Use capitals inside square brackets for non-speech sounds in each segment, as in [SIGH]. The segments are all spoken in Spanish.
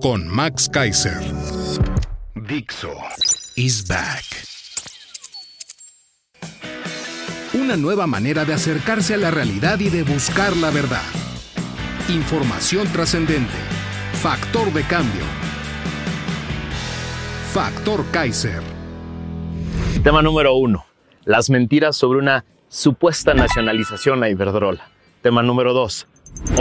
con Max Kaiser. Dixo is back. Una nueva manera de acercarse a la realidad y de buscar la verdad. Información trascendente. Factor de cambio. Factor Kaiser. Tema número uno. Las mentiras sobre una supuesta nacionalización a Iberdrola. Tema número dos.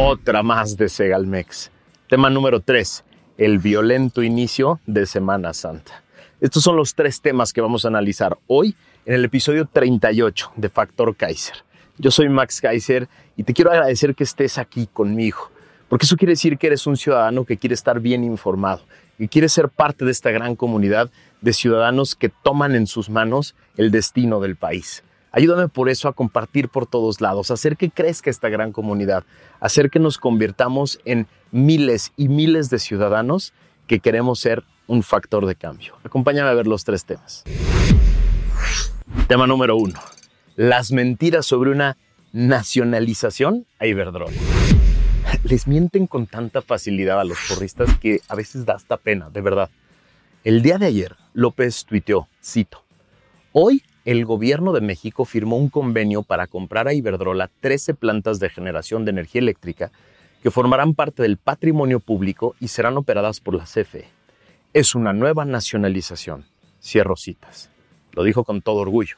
Otra más de Segalmex. Tema número tres el violento inicio de Semana Santa. Estos son los tres temas que vamos a analizar hoy en el episodio 38 de Factor Kaiser. Yo soy Max Kaiser y te quiero agradecer que estés aquí conmigo, porque eso quiere decir que eres un ciudadano que quiere estar bien informado, y quiere ser parte de esta gran comunidad de ciudadanos que toman en sus manos el destino del país. Ayúdame por eso a compartir por todos lados, hacer que crezca esta gran comunidad, hacer que nos convirtamos en miles y miles de ciudadanos que queremos ser un factor de cambio. Acompáñame a ver los tres temas. Tema número uno. Las mentiras sobre una nacionalización a Iberdrola. Les mienten con tanta facilidad a los porristas que a veces da hasta pena, de verdad. El día de ayer, López tuiteó, cito, Hoy el gobierno de México firmó un convenio para comprar a Iberdrola 13 plantas de generación de energía eléctrica que formarán parte del patrimonio público y serán operadas por la CFE. Es una nueva nacionalización. Cierro citas. Lo dijo con todo orgullo.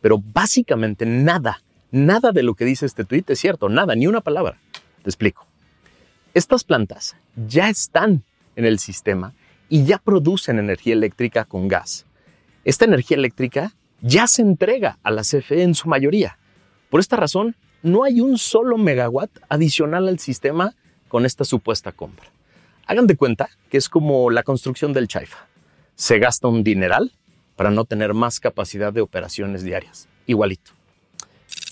Pero básicamente nada, nada de lo que dice este tuit es cierto, nada, ni una palabra. Te explico. Estas plantas ya están en el sistema y ya producen energía eléctrica con gas. Esta energía eléctrica ya se entrega a la CFE en su mayoría. Por esta razón, no hay un solo megawatt adicional al sistema con esta supuesta compra. Hagan de cuenta que es como la construcción del Chaifa. Se gasta un dineral para no tener más capacidad de operaciones diarias. Igualito.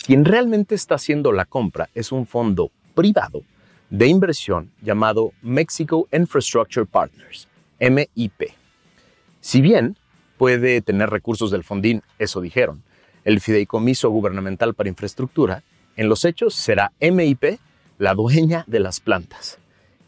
Quien realmente está haciendo la compra es un fondo privado de inversión llamado Mexico Infrastructure Partners, MIP. Si bien puede tener recursos del fondín, eso dijeron, el Fideicomiso Gubernamental para Infraestructura, en los hechos será MIP la dueña de las plantas,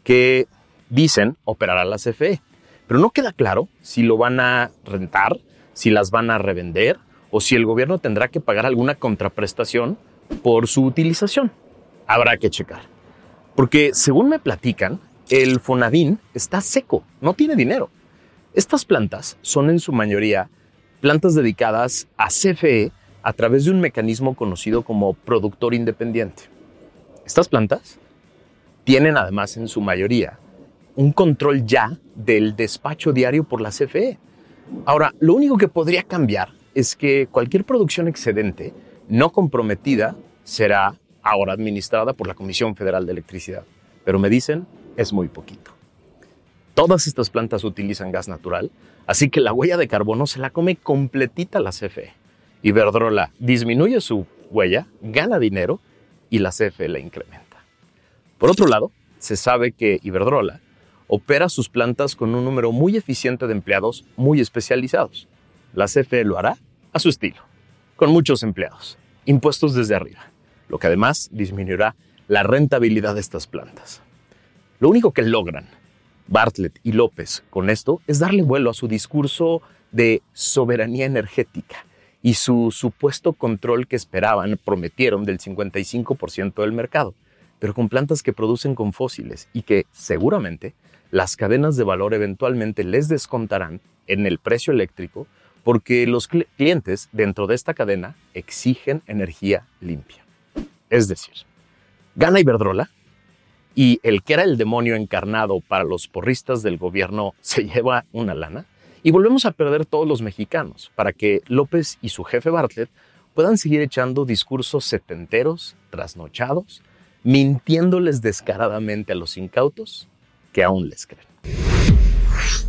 que dicen operará la CFE. Pero no queda claro si lo van a rentar, si las van a revender o si el gobierno tendrá que pagar alguna contraprestación por su utilización. Habrá que checar. Porque según me platican, el Fonadín está seco, no tiene dinero. Estas plantas son en su mayoría plantas dedicadas a CFE a través de un mecanismo conocido como productor independiente. Estas plantas tienen además en su mayoría un control ya del despacho diario por la CFE. Ahora, lo único que podría cambiar es que cualquier producción excedente no comprometida será ahora administrada por la Comisión Federal de Electricidad. Pero me dicen, es muy poquito. Todas estas plantas utilizan gas natural, así que la huella de carbono se la come completita la CFE. Iberdrola disminuye su huella, gana dinero y la CFE la incrementa. Por otro lado, se sabe que Iberdrola opera sus plantas con un número muy eficiente de empleados muy especializados. La CFE lo hará a su estilo, con muchos empleados, impuestos desde arriba, lo que además disminuirá la rentabilidad de estas plantas. Lo único que logran Bartlett y López con esto es darle vuelo a su discurso de soberanía energética y su supuesto control que esperaban, prometieron del 55% del mercado, pero con plantas que producen con fósiles y que seguramente las cadenas de valor eventualmente les descontarán en el precio eléctrico porque los clientes dentro de esta cadena exigen energía limpia. Es decir, gana Iberdrola y el que era el demonio encarnado para los porristas del gobierno se [LAUGHS] lleva una lana y volvemos a perder todos los mexicanos para que López y su jefe Bartlett puedan seguir echando discursos setenteros, trasnochados, mintiéndoles descaradamente a los incautos que aún les creen.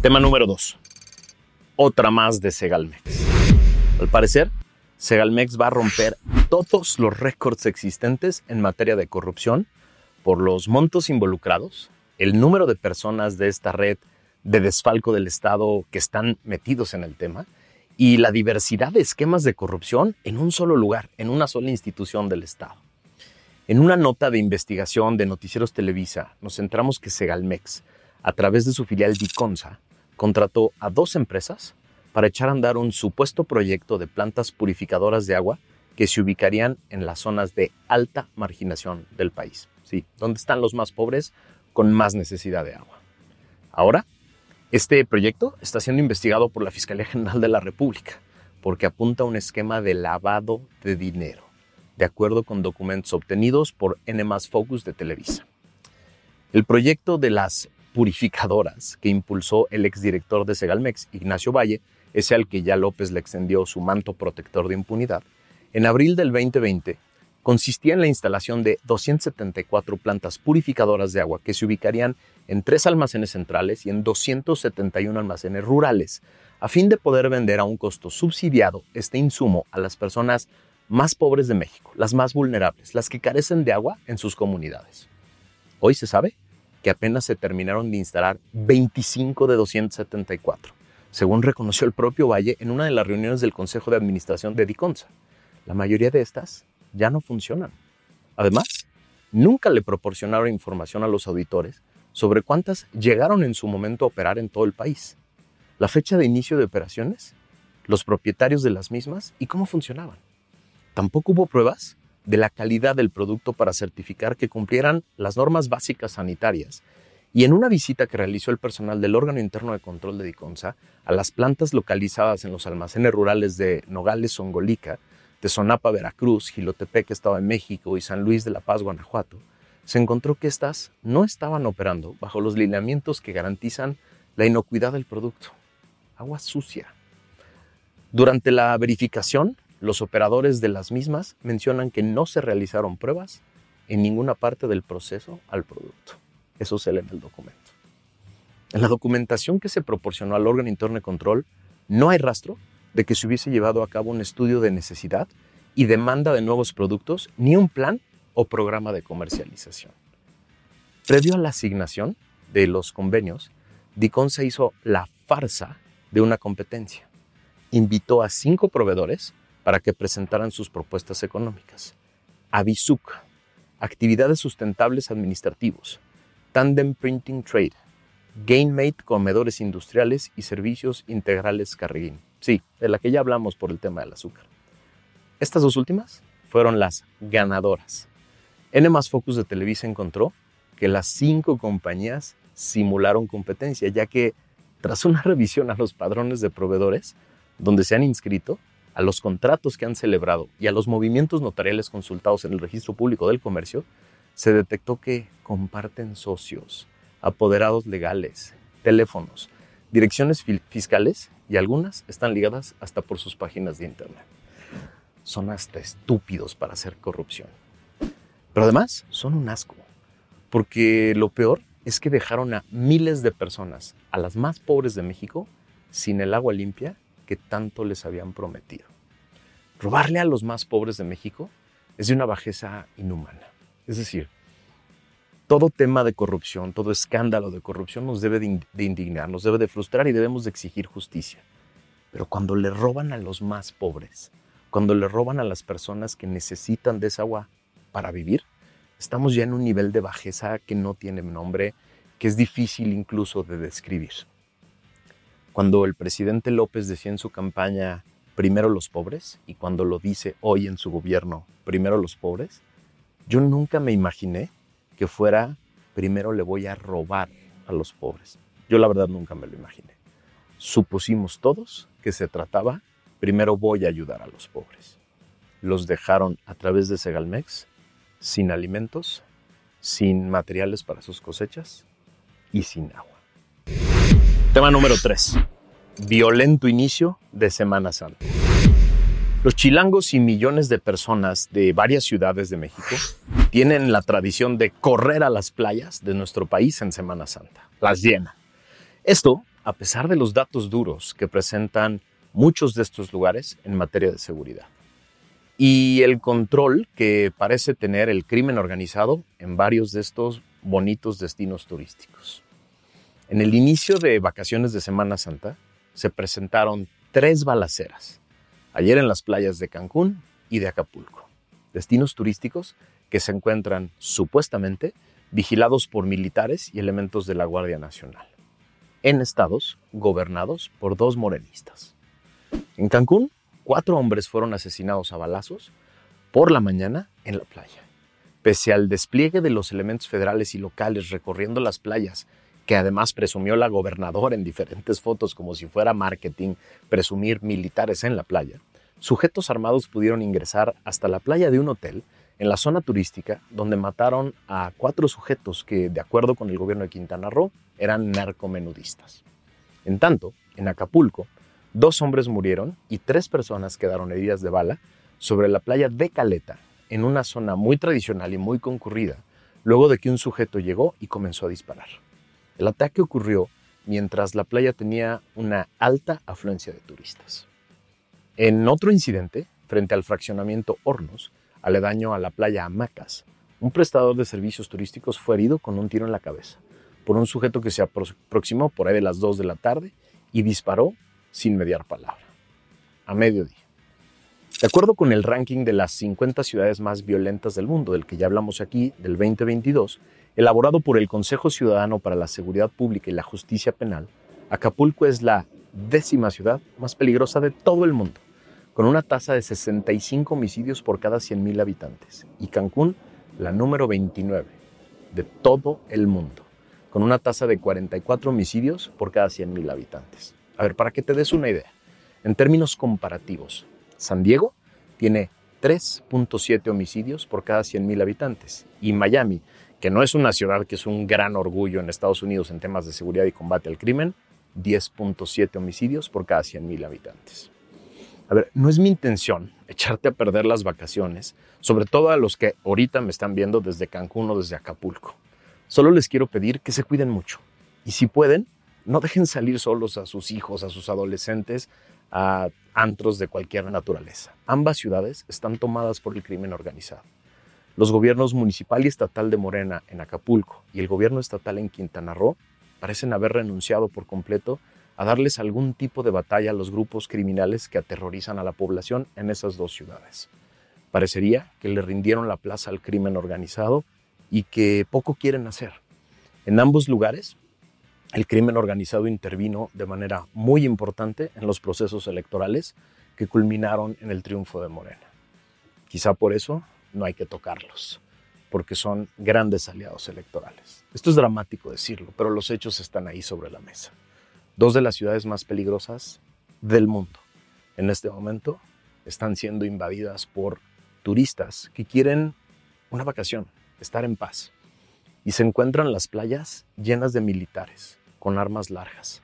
Tema número 2. Otra más de Segalmex. Al parecer, Segalmex va a romper todos los récords existentes en materia de corrupción por los montos involucrados, el número de personas de esta red de desfalco del Estado que están metidos en el tema y la diversidad de esquemas de corrupción en un solo lugar, en una sola institución del Estado. En una nota de investigación de Noticieros Televisa, nos centramos que Segalmex, a través de su filial Diconsa, contrató a dos empresas para echar a andar un supuesto proyecto de plantas purificadoras de agua que se ubicarían en las zonas de alta marginación del país. Sí, donde están los más pobres con más necesidad de agua. Ahora, este proyecto está siendo investigado por la Fiscalía General de la República porque apunta a un esquema de lavado de dinero, de acuerdo con documentos obtenidos por N Focus de Televisa. El proyecto de las purificadoras que impulsó el exdirector de Segalmex, Ignacio Valle, ese al que ya López le extendió su manto protector de impunidad, en abril del 2020 consistía en la instalación de 274 plantas purificadoras de agua que se ubicarían en tres almacenes centrales y en 271 almacenes rurales, a fin de poder vender a un costo subsidiado este insumo a las personas más pobres de México, las más vulnerables, las que carecen de agua en sus comunidades. Hoy se sabe que apenas se terminaron de instalar 25 de 274, según reconoció el propio Valle en una de las reuniones del Consejo de Administración de Diconsa. La mayoría de estas ya no funcionan. Además, nunca le proporcionaron información a los auditores sobre cuántas llegaron en su momento a operar en todo el país, la fecha de inicio de operaciones, los propietarios de las mismas y cómo funcionaban. Tampoco hubo pruebas de la calidad del producto para certificar que cumplieran las normas básicas sanitarias. Y en una visita que realizó el personal del órgano interno de control de Diconsa a las plantas localizadas en los almacenes rurales de Nogales, Songolica, Sonapa, Veracruz, Gilotepec, Estado de México y San Luis de la Paz, Guanajuato, se encontró que éstas no estaban operando bajo los lineamientos que garantizan la inocuidad del producto. Agua sucia. Durante la verificación, los operadores de las mismas mencionan que no se realizaron pruebas en ninguna parte del proceso al producto. Eso se lee en el documento. En la documentación que se proporcionó al órgano interno de control, no hay rastro de que se hubiese llevado a cabo un estudio de necesidad y demanda de nuevos productos, ni un plan o programa de comercialización. Previo a la asignación de los convenios, se hizo la farsa de una competencia. Invitó a cinco proveedores para que presentaran sus propuestas económicas. Avisuc, Actividades Sustentables Administrativos, Tandem Printing Trade, GainMate Comedores Industriales y Servicios Integrales Carreguín. Sí, de la que ya hablamos por el tema del azúcar. Estas dos últimas fueron las ganadoras. N Focus de Televisa encontró que las cinco compañías simularon competencia, ya que tras una revisión a los padrones de proveedores, donde se han inscrito, a los contratos que han celebrado y a los movimientos notariales consultados en el registro público del comercio, se detectó que comparten socios, apoderados legales, teléfonos, direcciones fiscales y algunas están ligadas hasta por sus páginas de internet. Son hasta estúpidos para hacer corrupción. Pero además son un asco, porque lo peor es que dejaron a miles de personas, a las más pobres de México, sin el agua limpia que tanto les habían prometido. Robarle a los más pobres de México es de una bajeza inhumana. Es decir, todo tema de corrupción, todo escándalo de corrupción nos debe de, indignar, nos debe de frustrar y debemos de exigir justicia. Pero cuando le roban a los más pobres, cuando le roban a las personas que necesitan de esa agua para vivir, estamos ya en un nivel de bajeza que no tiene nombre, que es difícil incluso de describir. Cuando el presidente López decía en su campaña, primero los pobres, y cuando lo dice hoy en su gobierno, primero los pobres, yo nunca me imaginé que fuera, primero le voy a robar a los pobres. Yo la verdad nunca me lo imaginé. Supusimos todos que se trataba, primero voy a ayudar a los pobres. Los dejaron a través de Segalmex sin alimentos, sin materiales para sus cosechas y sin agua. Tema número 3. Violento inicio de Semana Santa. Los chilangos y millones de personas de varias ciudades de México tienen la tradición de correr a las playas de nuestro país en Semana Santa. Las llenan. Esto a pesar de los datos duros que presentan muchos de estos lugares en materia de seguridad y el control que parece tener el crimen organizado en varios de estos bonitos destinos turísticos. En el inicio de vacaciones de Semana Santa se presentaron tres balaceras, ayer en las playas de Cancún y de Acapulco, destinos turísticos que se encuentran supuestamente vigilados por militares y elementos de la Guardia Nacional, en estados gobernados por dos morenistas. En Cancún, cuatro hombres fueron asesinados a balazos por la mañana en la playa. Pese al despliegue de los elementos federales y locales recorriendo las playas, que además presumió la gobernadora en diferentes fotos como si fuera marketing presumir militares en la playa, sujetos armados pudieron ingresar hasta la playa de un hotel en la zona turística donde mataron a cuatro sujetos que, de acuerdo con el gobierno de Quintana Roo, eran narcomenudistas. En tanto, en Acapulco, Dos hombres murieron y tres personas quedaron heridas de bala sobre la playa de Caleta, en una zona muy tradicional y muy concurrida, luego de que un sujeto llegó y comenzó a disparar. El ataque ocurrió mientras la playa tenía una alta afluencia de turistas. En otro incidente, frente al fraccionamiento Hornos, aledaño a la playa Hamacas, un prestador de servicios turísticos fue herido con un tiro en la cabeza por un sujeto que se aproximó por ahí de las 2 de la tarde y disparó sin mediar palabra, a mediodía. De acuerdo con el ranking de las 50 ciudades más violentas del mundo, del que ya hablamos aquí, del 2022, elaborado por el Consejo Ciudadano para la Seguridad Pública y la Justicia Penal, Acapulco es la décima ciudad más peligrosa de todo el mundo, con una tasa de 65 homicidios por cada 100.000 habitantes, y Cancún la número 29 de todo el mundo, con una tasa de 44 homicidios por cada 100.000 habitantes. A ver, para que te des una idea, en términos comparativos, San Diego tiene 3.7 homicidios por cada 100.000 habitantes y Miami, que no es una ciudad que es un gran orgullo en Estados Unidos en temas de seguridad y combate al crimen, 10.7 homicidios por cada 100.000 habitantes. A ver, no es mi intención echarte a perder las vacaciones, sobre todo a los que ahorita me están viendo desde Cancún o desde Acapulco. Solo les quiero pedir que se cuiden mucho y si pueden, no dejen salir solos a sus hijos, a sus adolescentes, a antros de cualquier naturaleza. Ambas ciudades están tomadas por el crimen organizado. Los gobiernos municipal y estatal de Morena en Acapulco y el gobierno estatal en Quintana Roo parecen haber renunciado por completo a darles algún tipo de batalla a los grupos criminales que aterrorizan a la población en esas dos ciudades. Parecería que le rindieron la plaza al crimen organizado y que poco quieren hacer. En ambos lugares el crimen organizado intervino de manera muy importante en los procesos electorales que culminaron en el triunfo de Morena. Quizá por eso no hay que tocarlos, porque son grandes aliados electorales. Esto es dramático decirlo, pero los hechos están ahí sobre la mesa. Dos de las ciudades más peligrosas del mundo en este momento están siendo invadidas por turistas que quieren una vacación, estar en paz, y se encuentran las playas llenas de militares, con armas largas,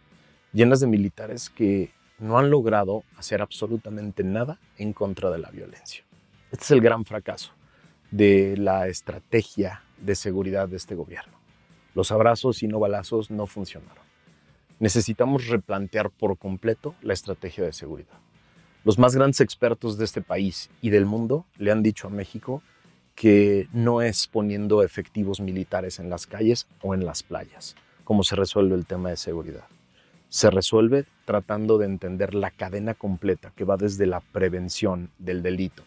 llenas de militares que no han logrado hacer absolutamente nada en contra de la violencia. Este es el gran fracaso de la estrategia de seguridad de este gobierno. Los abrazos y no balazos no funcionaron. Necesitamos replantear por completo la estrategia de seguridad. Los más grandes expertos de este país y del mundo le han dicho a México que no es poniendo efectivos militares en las calles o en las playas cómo se resuelve el tema de seguridad. Se resuelve tratando de entender la cadena completa que va desde la prevención del delito,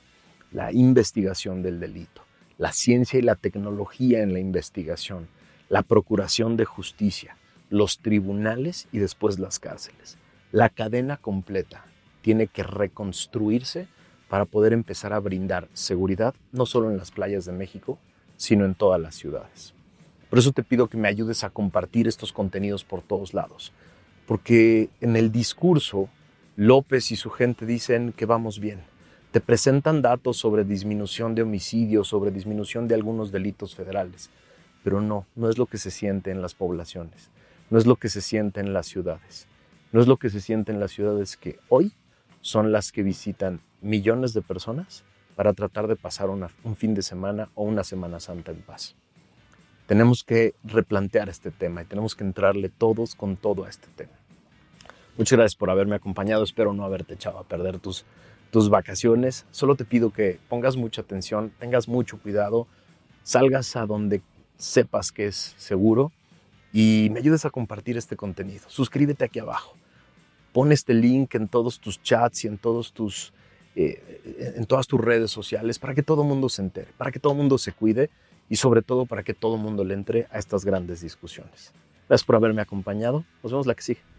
la investigación del delito, la ciencia y la tecnología en la investigación, la procuración de justicia, los tribunales y después las cárceles. La cadena completa tiene que reconstruirse para poder empezar a brindar seguridad no solo en las playas de México, sino en todas las ciudades. Por eso te pido que me ayudes a compartir estos contenidos por todos lados. Porque en el discurso, López y su gente dicen que vamos bien. Te presentan datos sobre disminución de homicidios, sobre disminución de algunos delitos federales. Pero no, no es lo que se siente en las poblaciones. No es lo que se siente en las ciudades. No es lo que se siente en las ciudades que hoy son las que visitan millones de personas para tratar de pasar un fin de semana o una Semana Santa en paz. Tenemos que replantear este tema y tenemos que entrarle todos con todo a este tema. Muchas gracias por haberme acompañado. Espero no haberte echado a perder tus, tus vacaciones. Solo te pido que pongas mucha atención, tengas mucho cuidado, salgas a donde sepas que es seguro y me ayudes a compartir este contenido. Suscríbete aquí abajo. Pon este link en todos tus chats y en, todos tus, eh, en todas tus redes sociales para que todo el mundo se entere, para que todo el mundo se cuide y sobre todo para que todo el mundo le entre a estas grandes discusiones. Gracias por haberme acompañado. Nos vemos la que sigue.